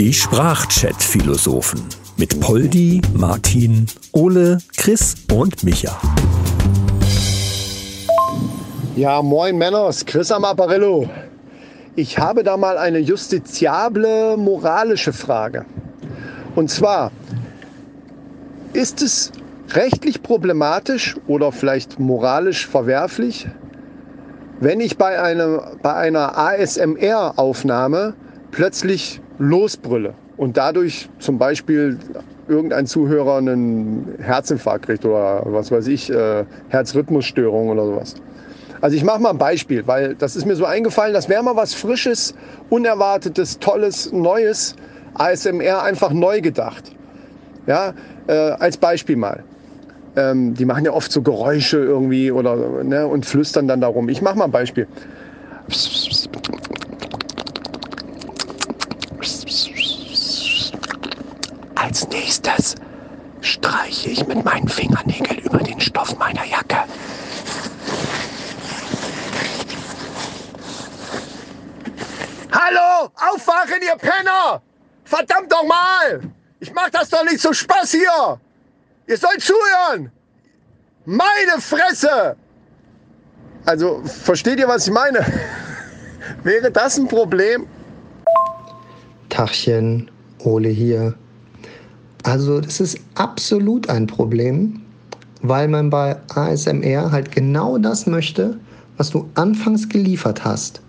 Die Sprachchat-Philosophen mit Poldi, Martin, Ole, Chris und Micha. Ja, moin Männers, Chris am Apparillo. Ich habe da mal eine justiziable moralische Frage. Und zwar, ist es rechtlich problematisch oder vielleicht moralisch verwerflich, wenn ich bei, einem, bei einer ASMR-Aufnahme plötzlich losbrülle und dadurch zum Beispiel irgendein Zuhörer einen Herzinfarkt kriegt oder was weiß ich, äh, Herzrhythmusstörung oder sowas. Also ich mache mal ein Beispiel, weil das ist mir so eingefallen, das wäre mal was Frisches, Unerwartetes, Tolles, Neues, ASMR einfach neu gedacht. Ja, äh, als Beispiel mal. Ähm, die machen ja oft so Geräusche irgendwie oder ne, und flüstern dann darum. Ich mache mal ein Beispiel. Als nächstes streiche ich mit meinen Fingernägeln über den Stoff meiner Jacke. Hallo, aufwachen, ihr Penner! Verdammt doch mal! Ich mach das doch nicht zum Spaß hier! Ihr sollt zuhören! Meine Fresse! Also, versteht ihr, was ich meine? Wäre das ein Problem? Tachchen, Ole hier. Also, das ist absolut ein Problem, weil man bei ASMR halt genau das möchte, was du anfangs geliefert hast.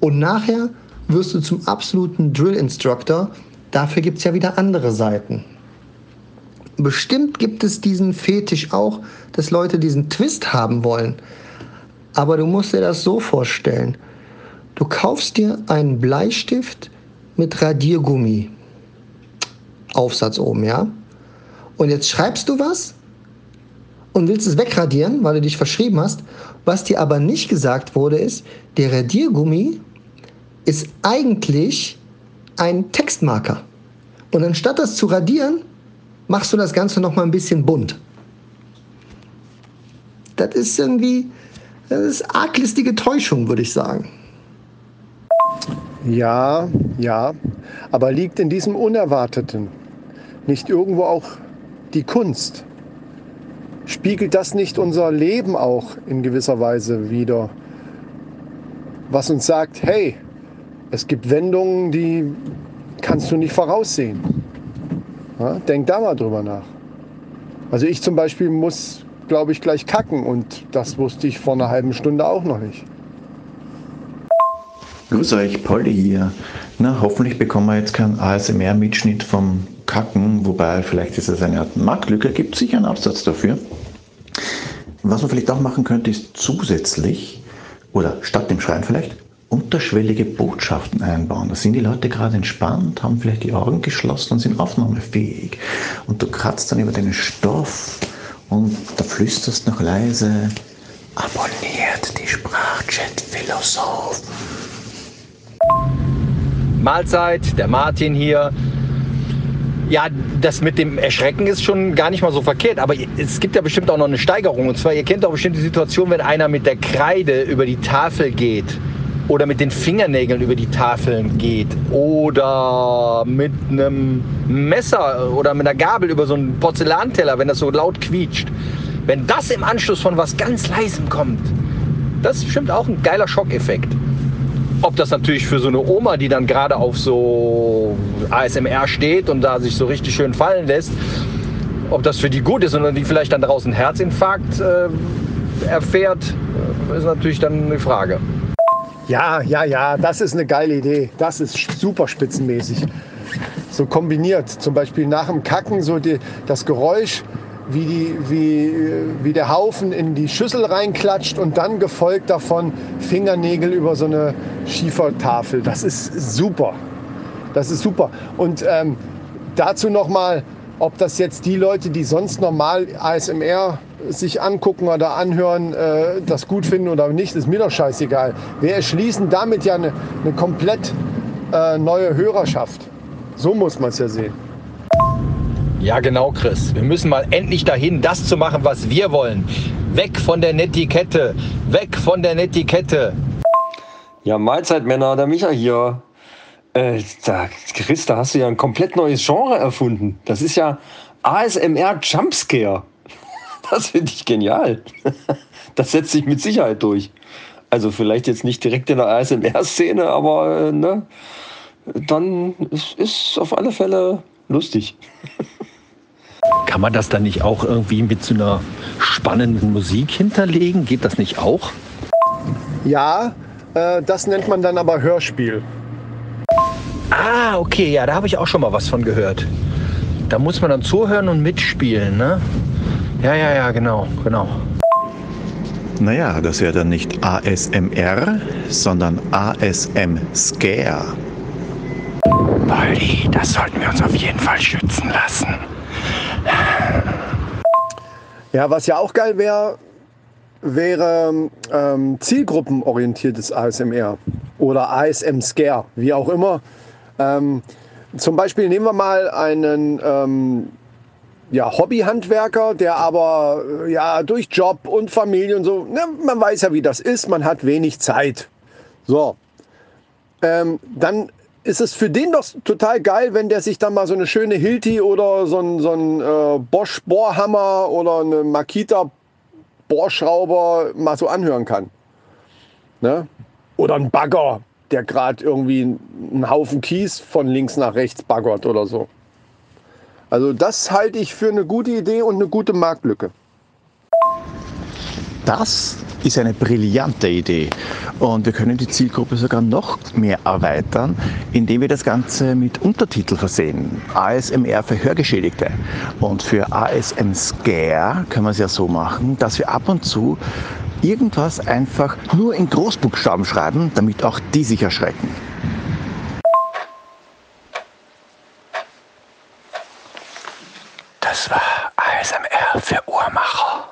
Und nachher wirst du zum absoluten Drill-Instructor. Dafür gibt es ja wieder andere Seiten. Bestimmt gibt es diesen Fetisch auch, dass Leute diesen Twist haben wollen. Aber du musst dir das so vorstellen. Du kaufst dir einen Bleistift mit Radiergummi. Aufsatz oben, ja? Und jetzt schreibst du was und willst es wegradieren, weil du dich verschrieben hast. Was dir aber nicht gesagt wurde, ist, der Radiergummi ist eigentlich ein Textmarker. Und anstatt das zu radieren, machst du das Ganze noch mal ein bisschen bunt. Das ist irgendwie, das ist arglistige Täuschung, würde ich sagen. Ja, ja, aber liegt in diesem Unerwarteten nicht irgendwo auch die Kunst? Spiegelt das nicht unser Leben auch in gewisser Weise wieder? Was uns sagt, hey, es gibt Wendungen, die kannst du nicht voraussehen. Ja, denk da mal drüber nach. Also ich zum Beispiel muss, glaube ich, gleich kacken und das wusste ich vor einer halben Stunde auch noch nicht. Grüß euch, Polly hier. Na, hoffentlich bekommen wir jetzt keinen ASMR-Mitschnitt vom Kacken, wobei vielleicht ist es eine Art Marktlücke, gibt sicher einen Absatz dafür. Was man vielleicht auch machen könnte, ist zusätzlich oder statt dem Schreien vielleicht unterschwellige Botschaften einbauen. Da sind die Leute gerade entspannt, haben vielleicht die Augen geschlossen und sind aufnahmefähig. Und du kratzt dann über den Stoff und da flüsterst noch leise, abonniert die Sprachchat-Philosophen. Mahlzeit, der Martin hier. Ja, das mit dem Erschrecken ist schon gar nicht mal so verkehrt, aber es gibt ja bestimmt auch noch eine Steigerung. Und zwar, ihr kennt auch bestimmt die Situation, wenn einer mit der Kreide über die Tafel geht oder mit den Fingernägeln über die Tafeln geht oder mit einem Messer oder mit einer Gabel über so einen Porzellanteller, wenn das so laut quietscht. Wenn das im Anschluss von was ganz leisem kommt, das ist bestimmt auch ein geiler Schockeffekt. Ob das natürlich für so eine Oma, die dann gerade auf so ASMR steht und da sich so richtig schön fallen lässt, ob das für die gut ist und die vielleicht dann draußen Herzinfarkt äh, erfährt, ist natürlich dann eine Frage. Ja, ja, ja, das ist eine geile Idee. Das ist super spitzenmäßig. So kombiniert, zum Beispiel nach dem Kacken so die, das Geräusch, wie, die, wie, wie der Haufen in die Schüssel reinklatscht und dann gefolgt davon Fingernägel über so eine Schiefertafel. Das ist super. Das ist super. Und ähm, dazu nochmal, ob das jetzt die Leute, die sonst normal ASMR sich angucken oder anhören, äh, das gut finden oder nicht, ist mir doch scheißegal. Wir erschließen damit ja eine, eine komplett äh, neue Hörerschaft. So muss man es ja sehen. Ja, genau, Chris. Wir müssen mal endlich dahin, das zu machen, was wir wollen. Weg von der Netiquette. Weg von der Netiquette. Ja, Mahlzeit, Männer, der Micha hier. Äh, da, Chris, da hast du ja ein komplett neues Genre erfunden. Das ist ja ASMR Jumpscare. Das finde ich genial. Das setzt sich mit Sicherheit durch. Also vielleicht jetzt nicht direkt in der ASMR-Szene, aber äh, ne, dann ist, ist auf alle Fälle lustig. Kann man das dann nicht auch irgendwie mit so einer spannenden Musik hinterlegen? Geht das nicht auch? Ja, äh, das nennt man dann aber Hörspiel. Ah, okay, ja, da habe ich auch schon mal was von gehört. Da muss man dann zuhören und mitspielen, ne? Ja, ja, ja, genau, genau. Naja, das wäre dann nicht ASMR, sondern ASM Scare. Poldi, das sollten wir uns auf jeden Fall schützen lassen. Ja, was ja auch geil wäre, wäre ähm, zielgruppenorientiertes ASMR oder ASM Scare, wie auch immer. Ähm, zum Beispiel nehmen wir mal einen ähm, ja, Hobbyhandwerker, der aber äh, ja durch Job und Familie und so, ne, man weiß ja, wie das ist, man hat wenig Zeit. So, ähm, dann ist es für den doch total geil, wenn der sich dann mal so eine schöne Hilti oder so ein, so ein äh, Bosch Bohrhammer oder eine Makita Bohrschrauber mal so anhören kann. Ne? Oder ein Bagger, der gerade irgendwie einen Haufen Kies von links nach rechts baggert oder so. Also das halte ich für eine gute Idee und eine gute Marktlücke. Das ist eine brillante Idee. Und wir können die Zielgruppe sogar noch mehr erweitern, indem wir das Ganze mit Untertitel versehen. ASMR für Hörgeschädigte. Und für ASM Scare können wir es ja so machen, dass wir ab und zu irgendwas einfach nur in Großbuchstaben schreiben, damit auch die sich erschrecken. Das war ASMR für Uhrmacher.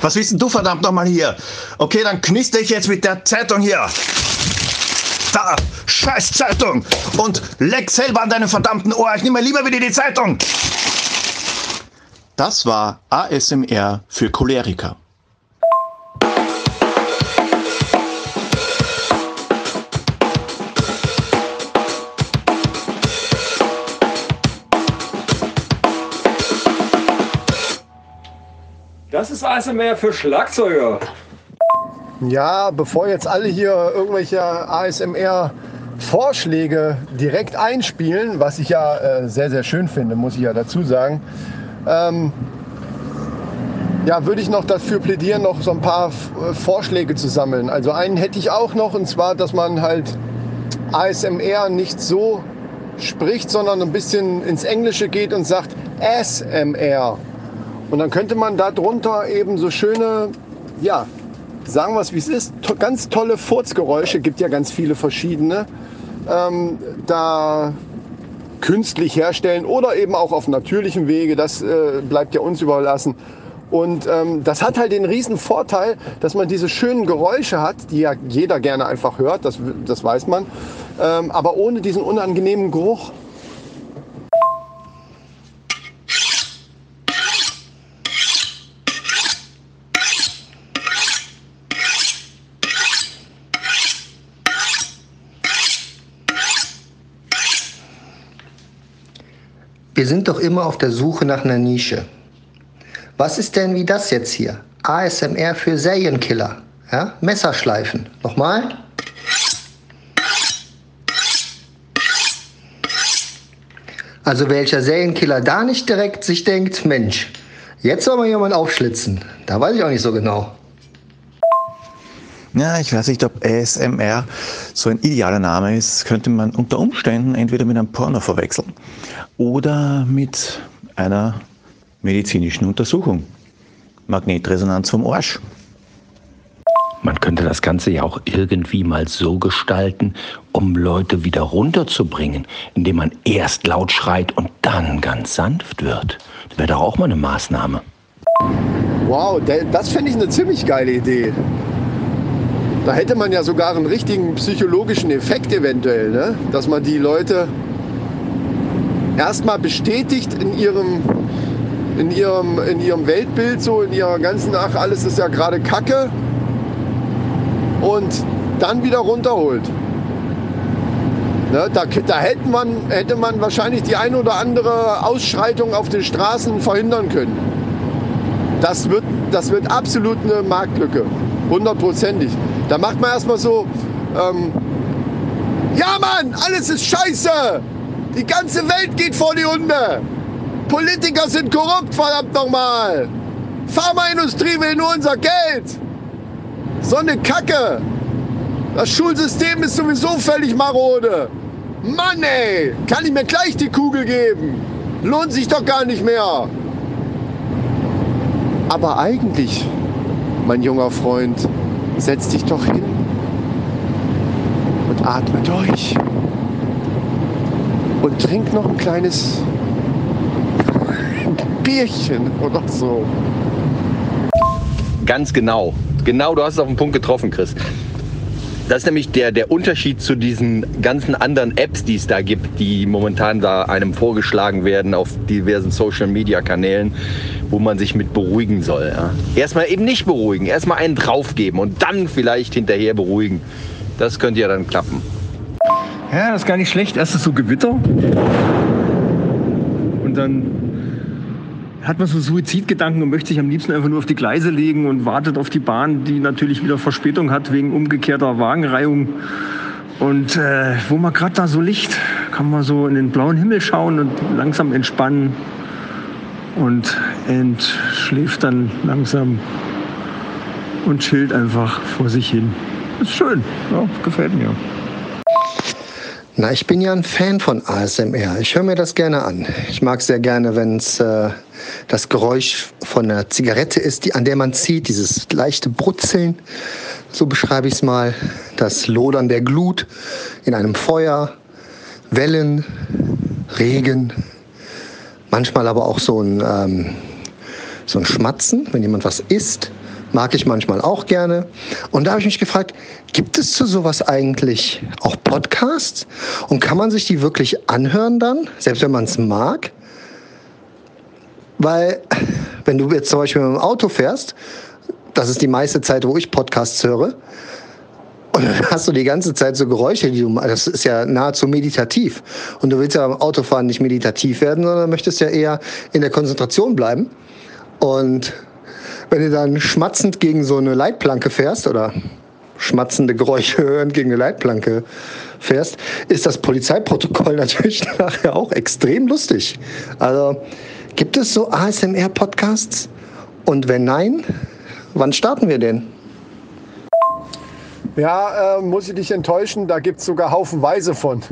Was willst denn du verdammt nochmal hier? Okay, dann knister ich jetzt mit der Zeitung hier. Da, scheiß Zeitung. Und leck selber an deinem verdammten Ohr. Ich nehme lieber wieder die Zeitung. Das war ASMR für Choleriker. Ist ASMR für Schlagzeuger. Ja, bevor jetzt alle hier irgendwelche ASMR-Vorschläge direkt einspielen, was ich ja äh, sehr, sehr schön finde, muss ich ja dazu sagen, ähm, ja, würde ich noch dafür plädieren, noch so ein paar äh, Vorschläge zu sammeln. Also einen hätte ich auch noch, und zwar, dass man halt ASMR nicht so spricht, sondern ein bisschen ins Englische geht und sagt SMR. Und dann könnte man darunter eben so schöne, ja, sagen wir es wie es ist, to ganz tolle Furzgeräusche, gibt ja ganz viele verschiedene, ähm, da künstlich herstellen oder eben auch auf natürlichem Wege, das äh, bleibt ja uns überlassen. Und ähm, das hat halt den riesen Vorteil, dass man diese schönen Geräusche hat, die ja jeder gerne einfach hört, das, das weiß man, ähm, aber ohne diesen unangenehmen Geruch. Wir sind doch immer auf der Suche nach einer Nische. Was ist denn wie das jetzt hier? ASMR für Serienkiller. Ja? Messerschleifen. Nochmal. Also welcher Serienkiller da nicht direkt sich denkt, Mensch, jetzt soll man jemanden aufschlitzen. Da weiß ich auch nicht so genau. Ja, ich weiß nicht, ob ASMR so ein idealer Name ist. Könnte man unter Umständen entweder mit einem Porno verwechseln oder mit einer medizinischen Untersuchung. Magnetresonanz vom Arsch. Man könnte das Ganze ja auch irgendwie mal so gestalten, um Leute wieder runterzubringen, indem man erst laut schreit und dann ganz sanft wird. Das wäre doch auch mal eine Maßnahme. Wow, das finde ich eine ziemlich geile Idee. Da hätte man ja sogar einen richtigen psychologischen Effekt eventuell, ne? dass man die Leute erstmal bestätigt in ihrem, in, ihrem, in ihrem Weltbild, so in ihrer ganzen, ach, alles ist ja gerade Kacke. Und dann wieder runterholt. Ne, da, da hätte, man, hätte man wahrscheinlich die ein oder andere Ausschreitung auf den Straßen verhindern können. Das wird, das wird absolut eine Marktlücke. Hundertprozentig. Da macht man erstmal so, ähm, ja Mann, alles ist scheiße. Die ganze Welt geht vor die Hunde. Politiker sind korrupt, verdammt nochmal. Pharmaindustrie will nur unser Geld. So eine Kacke. Das Schulsystem ist sowieso völlig marode. Mann ey, kann ich mir gleich die Kugel geben? Lohnt sich doch gar nicht mehr. Aber eigentlich, mein junger Freund, setz dich doch hin und atme durch. Und trink noch ein kleines Bierchen oder so. Ganz genau. Genau, du hast es auf den Punkt getroffen, Chris. Das ist nämlich der, der Unterschied zu diesen ganzen anderen Apps, die es da gibt, die momentan da einem vorgeschlagen werden auf diversen Social-Media-Kanälen, wo man sich mit beruhigen soll. Ja. Erstmal eben nicht beruhigen, erstmal einen draufgeben und dann vielleicht hinterher beruhigen. Das könnte ja dann klappen. Ja, das ist gar nicht schlecht. Erst ist so Gewitter und dann hat man so Suizidgedanken und möchte sich am liebsten einfach nur auf die Gleise legen und wartet auf die Bahn, die natürlich wieder Verspätung hat wegen umgekehrter Wagenreihung. Und äh, wo man gerade da so liegt, kann man so in den blauen Himmel schauen und langsam entspannen und entschläft dann langsam und chillt einfach vor sich hin. Ist schön, ja, gefällt mir. Na, ich bin ja ein Fan von ASMR. Ich höre mir das gerne an. Ich mag sehr gerne, wenn es äh, das Geräusch von einer Zigarette ist, die, an der man zieht, dieses leichte Brutzeln, so beschreibe ich es mal, das Lodern der Glut in einem Feuer, Wellen, Regen, manchmal aber auch so ein, ähm, so ein Schmatzen, wenn jemand was isst mag ich manchmal auch gerne. Und da habe ich mich gefragt, gibt es zu sowas eigentlich auch Podcasts? Und kann man sich die wirklich anhören dann, selbst wenn man es mag? Weil, wenn du jetzt zum Beispiel mit dem Auto fährst, das ist die meiste Zeit, wo ich Podcasts höre, und dann hast du die ganze Zeit so Geräusche, die du Das ist ja nahezu meditativ. Und du willst ja beim Autofahren nicht meditativ werden, sondern möchtest ja eher in der Konzentration bleiben. Und wenn du dann schmatzend gegen so eine Leitplanke fährst oder schmatzende Geräusche hören gegen eine Leitplanke fährst, ist das Polizeiprotokoll natürlich nachher auch extrem lustig. Also gibt es so ASMR-Podcasts? Und wenn nein, wann starten wir denn? Ja, äh, muss ich dich enttäuschen, da gibt es sogar haufenweise von.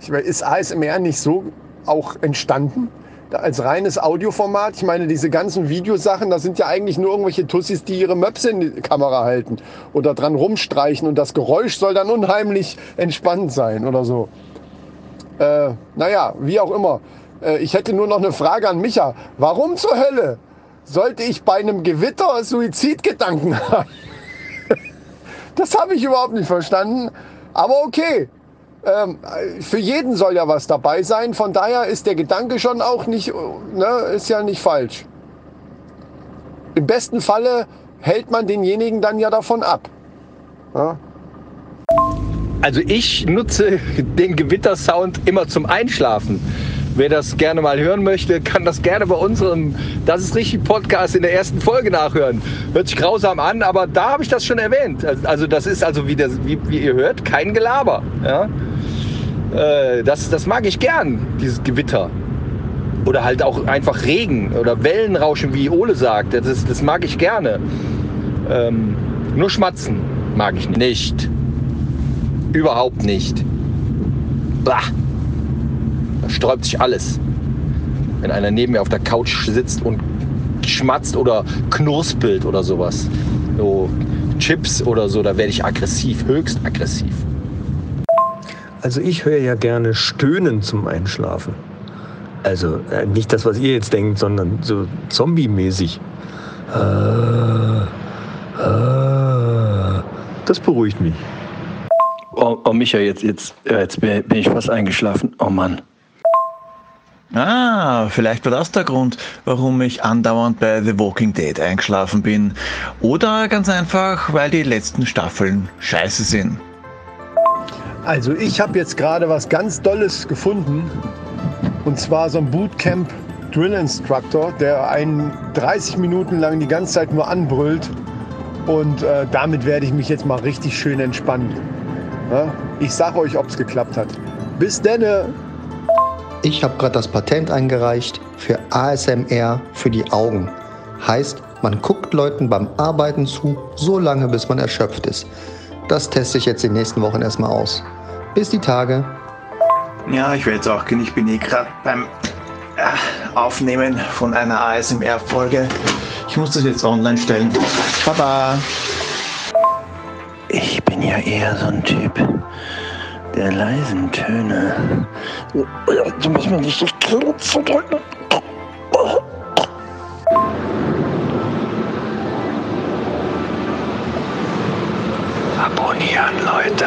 Ich, ist ASMR nicht so auch entstanden? Als reines Audioformat. Ich meine, diese ganzen Videosachen, das sind ja eigentlich nur irgendwelche Tussis, die ihre Möpse in die Kamera halten oder dran rumstreichen und das Geräusch soll dann unheimlich entspannt sein oder so. Äh, naja, wie auch immer. Äh, ich hätte nur noch eine Frage an Micha. Warum zur Hölle sollte ich bei einem Gewitter Suizidgedanken haben? das habe ich überhaupt nicht verstanden. Aber okay, ähm, für jeden soll ja was dabei sein. Von daher ist der Gedanke schon auch nicht, ne, ist ja nicht falsch. Im besten Falle hält man denjenigen dann ja davon ab. Ja? Also ich nutze den Gewittersound immer zum Einschlafen. Wer das gerne mal hören möchte, kann das gerne bei unserem Das ist richtig Podcast in der ersten Folge nachhören. Hört sich grausam an, aber da habe ich das schon erwähnt. Also das ist also, wie, das, wie, wie ihr hört, kein Gelaber. Ja? Äh, das, das mag ich gern, dieses Gewitter. Oder halt auch einfach Regen oder Wellenrauschen, wie Ole sagt. Das, das mag ich gerne. Ähm, nur schmatzen mag ich nicht. Überhaupt nicht. Bah. Da sträubt sich alles. Wenn einer neben mir auf der Couch sitzt und schmatzt oder knurspelt oder sowas. So Chips oder so, da werde ich aggressiv, höchst aggressiv. Also ich höre ja gerne Stöhnen zum Einschlafen. Also äh, nicht das, was ihr jetzt denkt, sondern so zombie-mäßig. Äh, äh, das beruhigt mich. Oh, oh Micha, jetzt, jetzt, jetzt bin ich fast eingeschlafen. Oh Mann. Ah, vielleicht war das der Grund, warum ich andauernd bei The Walking Dead eingeschlafen bin. Oder ganz einfach, weil die letzten Staffeln scheiße sind. Also ich habe jetzt gerade was ganz Dolles gefunden. Und zwar so ein Bootcamp Drill Instructor, der einen 30 Minuten lang die ganze Zeit nur anbrüllt. Und äh, damit werde ich mich jetzt mal richtig schön entspannen. Ja? Ich sage euch, ob es geklappt hat. Bis denne! Ich habe gerade das Patent eingereicht für ASMR für die Augen. Heißt, man guckt Leuten beim Arbeiten zu, so lange bis man erschöpft ist. Das teste ich jetzt die nächsten Wochen erstmal aus. Bis die Tage. Ja, ich werde jetzt auch gehen. Ich bin eh gerade beim äh, Aufnehmen von einer ASMR-Folge. Ich muss das jetzt online stellen. Baba! Ich bin ja eher so ein Typ der leisen Töne. Da muss man nicht das Kinn zudrücken. Abonnieren, Leute.